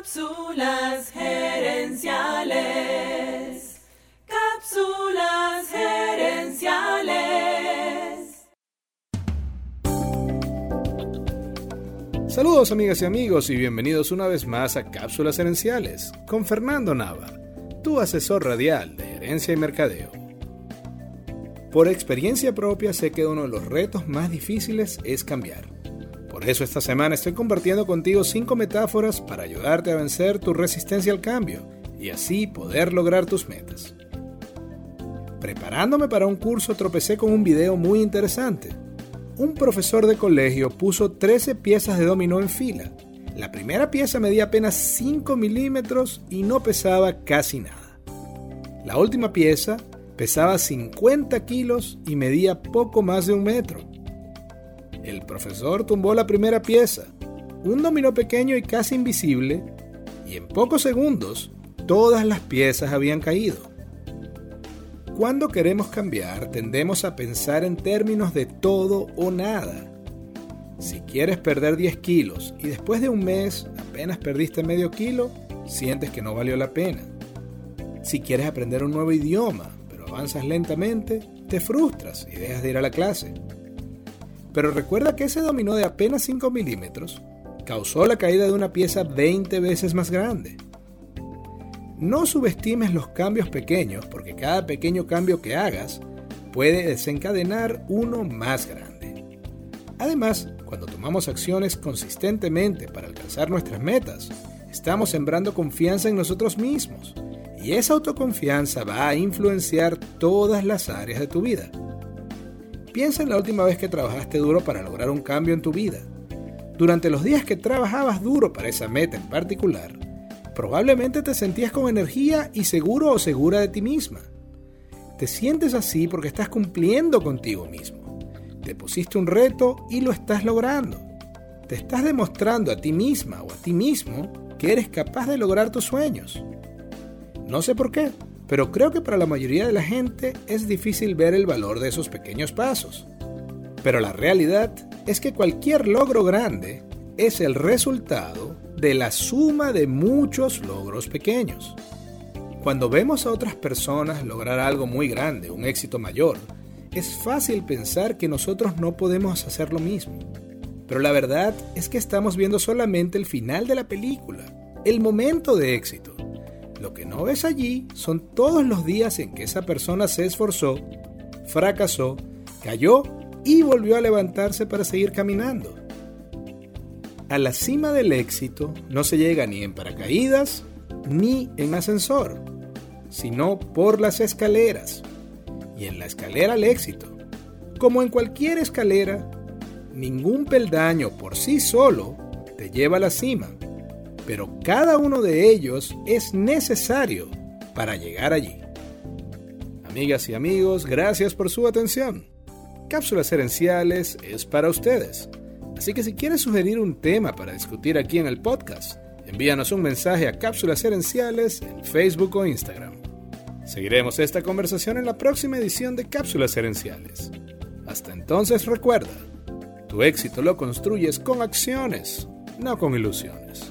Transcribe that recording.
Cápsulas gerenciales. Cápsulas gerenciales. Saludos amigas y amigos y bienvenidos una vez más a Cápsulas Gerenciales con Fernando Nava, tu asesor radial de gerencia y mercadeo. Por experiencia propia sé que uno de los retos más difíciles es cambiar por eso esta semana estoy compartiendo contigo 5 metáforas para ayudarte a vencer tu resistencia al cambio y así poder lograr tus metas. Preparándome para un curso tropecé con un video muy interesante. Un profesor de colegio puso 13 piezas de dominó en fila. La primera pieza medía apenas 5 milímetros y no pesaba casi nada. La última pieza pesaba 50 kilos y medía poco más de un metro. El profesor tumbó la primera pieza, un dominó pequeño y casi invisible, y en pocos segundos todas las piezas habían caído. Cuando queremos cambiar, tendemos a pensar en términos de todo o nada. Si quieres perder 10 kilos y después de un mes apenas perdiste medio kilo, sientes que no valió la pena. Si quieres aprender un nuevo idioma, pero avanzas lentamente, te frustras y dejas de ir a la clase. Pero recuerda que ese dominó de apenas 5 milímetros causó la caída de una pieza 20 veces más grande. No subestimes los cambios pequeños porque cada pequeño cambio que hagas puede desencadenar uno más grande. Además, cuando tomamos acciones consistentemente para alcanzar nuestras metas, estamos sembrando confianza en nosotros mismos y esa autoconfianza va a influenciar todas las áreas de tu vida. Piensa en la última vez que trabajaste duro para lograr un cambio en tu vida. Durante los días que trabajabas duro para esa meta en particular, probablemente te sentías con energía y seguro o segura de ti misma. Te sientes así porque estás cumpliendo contigo mismo. Te pusiste un reto y lo estás logrando. Te estás demostrando a ti misma o a ti mismo que eres capaz de lograr tus sueños. No sé por qué, pero creo que para la mayoría de la gente es difícil ver el valor de esos pequeños pasos. Pero la realidad es que cualquier logro grande es el resultado de la suma de muchos logros pequeños. Cuando vemos a otras personas lograr algo muy grande, un éxito mayor, es fácil pensar que nosotros no podemos hacer lo mismo. Pero la verdad es que estamos viendo solamente el final de la película, el momento de éxito. Lo que no ves allí son todos los días en que esa persona se esforzó, fracasó, cayó y volvió a levantarse para seguir caminando. A la cima del éxito no se llega ni en paracaídas ni en ascensor, sino por las escaleras. Y en la escalera al éxito, como en cualquier escalera, ningún peldaño por sí solo te lleva a la cima pero cada uno de ellos es necesario para llegar allí. Amigas y amigos, gracias por su atención. Cápsulas Herenciales es para ustedes. Así que si quieres sugerir un tema para discutir aquí en el podcast, envíanos un mensaje a Cápsulas Herenciales en Facebook o Instagram. Seguiremos esta conversación en la próxima edición de Cápsulas Herenciales. Hasta entonces recuerda, tu éxito lo construyes con acciones, no con ilusiones.